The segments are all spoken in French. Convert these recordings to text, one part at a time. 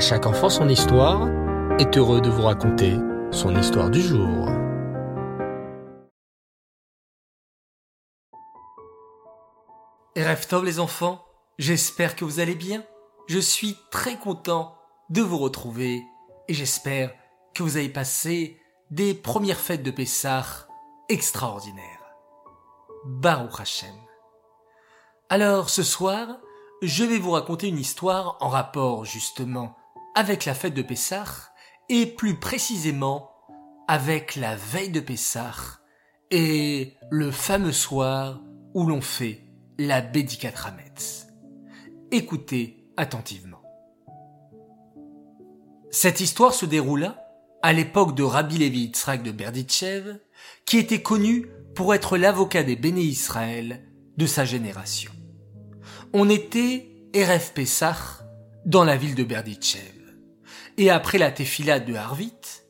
À chaque enfant son histoire est heureux de vous raconter son histoire du jour. Rêve Tov les enfants, j'espère que vous allez bien. Je suis très content de vous retrouver et j'espère que vous avez passé des premières fêtes de Pessah extraordinaires. Baruch Hashem. Alors ce soir, je vais vous raconter une histoire en rapport justement avec la fête de Pessah et plus précisément avec la veille de Pessah et le fameux soir où l'on fait la Bédicat Rametz. Écoutez attentivement. Cette histoire se déroula à l'époque de Rabbi Levi Yitzhak de Berditchev, qui était connu pour être l'avocat des béné Israël de sa génération. On était Erev Pessah dans la ville de Berditchev. Et après la tefila de Harvit,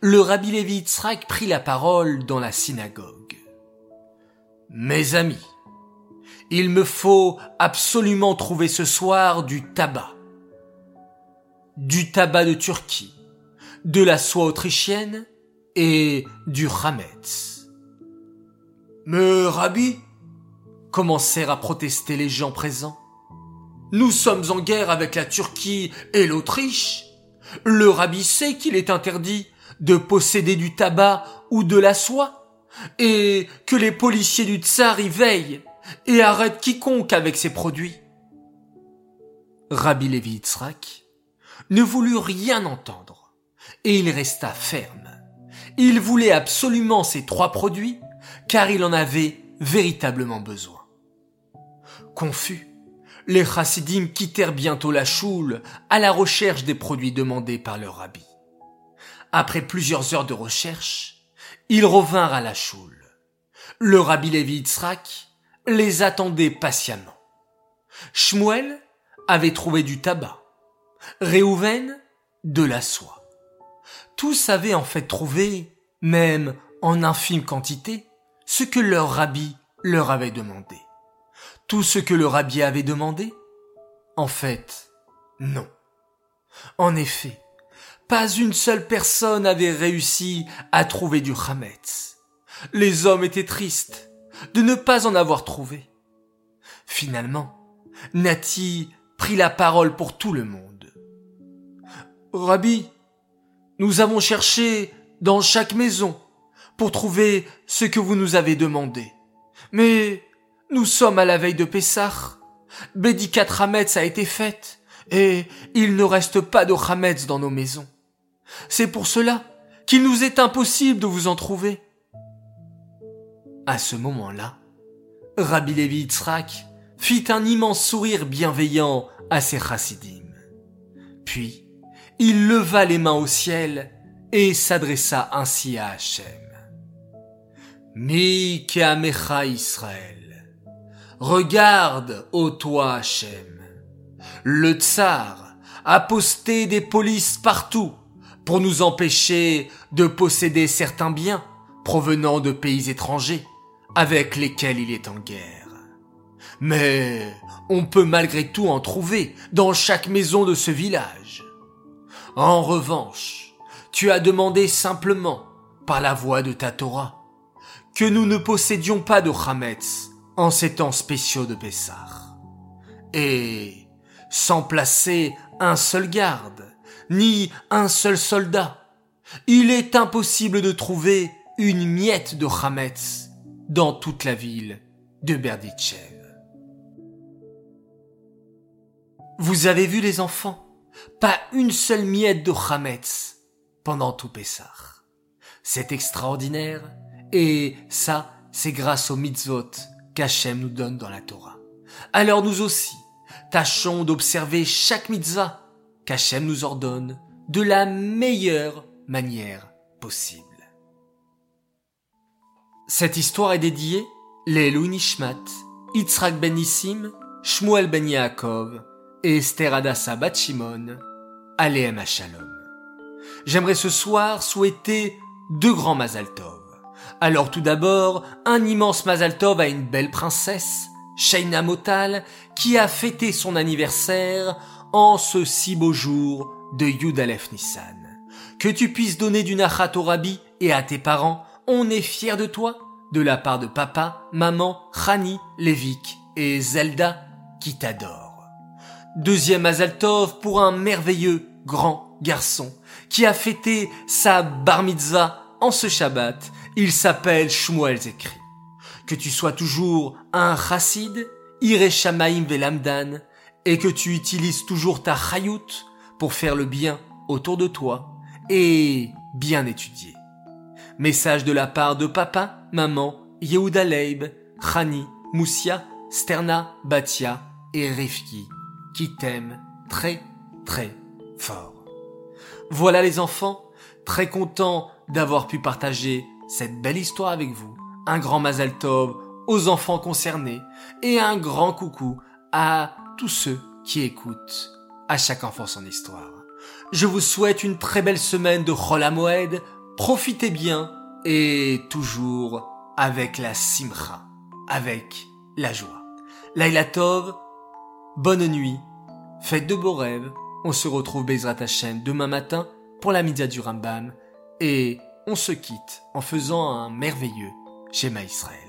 le Rabbi Levi prit la parole dans la synagogue. Mes amis, il me faut absolument trouver ce soir du tabac. Du tabac de Turquie, de la soie autrichienne et du Hametz. Mais Rabbi, commencèrent à protester les gens présents. Nous sommes en guerre avec la Turquie et l'Autriche. Le Rabbi sait qu'il est interdit de posséder du tabac ou de la soie, et que les policiers du tsar y veillent et arrête quiconque avec ces produits. Rabbi Levi Yitzhak ne voulut rien entendre, et il resta ferme. Il voulait absolument ces trois produits, car il en avait véritablement besoin. Confus, les chassidim quittèrent bientôt la choule à la recherche des produits demandés par leur rabbi. Après plusieurs heures de recherche, ils revinrent à la choule. Le rabbi Levi Yitzhak les attendait patiemment. Shmuel avait trouvé du tabac. Réhouven, de la soie. Tous avaient en fait trouvé, même en infime quantité, ce que leur rabbi leur avait demandé. Tout ce que le rabbi avait demandé? En fait, non. En effet, pas une seule personne avait réussi à trouver du Hametz. Les hommes étaient tristes de ne pas en avoir trouvé. Finalement, Nati prit la parole pour tout le monde. Rabbi, nous avons cherché dans chaque maison pour trouver ce que vous nous avez demandé. Mais nous sommes à la veille de Pessah. Bédicat Hametz a été faite et il ne reste pas de Hametz dans nos maisons. C'est pour cela qu'il nous est impossible de vous en trouver. À ce moment-là, Rabbi Levi Yitzhak fit un immense sourire bienveillant à ses chassidim. Puis, il leva les mains au ciel et s'adressa ainsi à Hachem. Regarde, ô toi Hachem. Le tsar a posté des polices partout pour nous empêcher de posséder certains biens provenant de pays étrangers avec lesquels il est en guerre. Mais on peut malgré tout en trouver dans chaque maison de ce village. En revanche, tu as demandé simplement, par la voix de ta Torah, que nous ne possédions pas de Hametz en ces temps spéciaux de Pessah. Et, sans placer un seul garde, ni un seul soldat, il est impossible de trouver une miette de Hametz dans toute la ville de Berditchev. Vous avez vu les enfants? Pas une seule miette de Hametz pendant tout Pessah. C'est extraordinaire et ça, c'est grâce aux mitzvot qu'Hachem nous donne dans la Torah. Alors nous aussi, tâchons d'observer chaque mitzvah qu'Hachem nous ordonne de la meilleure manière possible. Cette histoire est dédiée les Nishmat, Yitzhak ben Nissim, Shmuel ben Yaakov et Esther Adassa bat Shimon, Aleem Shalom. J'aimerais ce soir souhaiter deux grands Mazal. Alors tout d'abord, un immense Mazal Tov à une belle princesse, Shaina Motal, qui a fêté son anniversaire en ce si beau jour de Yudalef Nissan. Que tu puisses donner du nachat au rabbi et à tes parents, on est fiers de toi, de la part de papa, maman, Rani, Lévik et Zelda qui t'adorent. Deuxième Azaltov pour un merveilleux grand garçon qui a fêté sa bar mitzvah en ce Shabbat. Il s'appelle Shmuel Zekri. Que tu sois toujours un chassid, Ireshamaim Velamdan, et que tu utilises toujours ta chayout pour faire le bien autour de toi et bien étudier. Message de la part de papa, maman, Yehuda Leib, Chani, Moussia, Sterna, Batia et Rifki, qui t'aiment très très fort. Voilà les enfants, très contents d'avoir pu partager cette belle histoire avec vous. Un grand Mazal Tov aux enfants concernés et un grand coucou à tous ceux qui écoutent à chaque enfant son histoire. Je vous souhaite une très belle semaine de Chol Moed. Profitez bien et toujours avec la simcha, avec la joie. Laila Tov, bonne nuit, faites de beaux rêves. On se retrouve Bezrat Hashem demain matin pour la média du Rambam et on se quitte en faisant un merveilleux schéma Israël.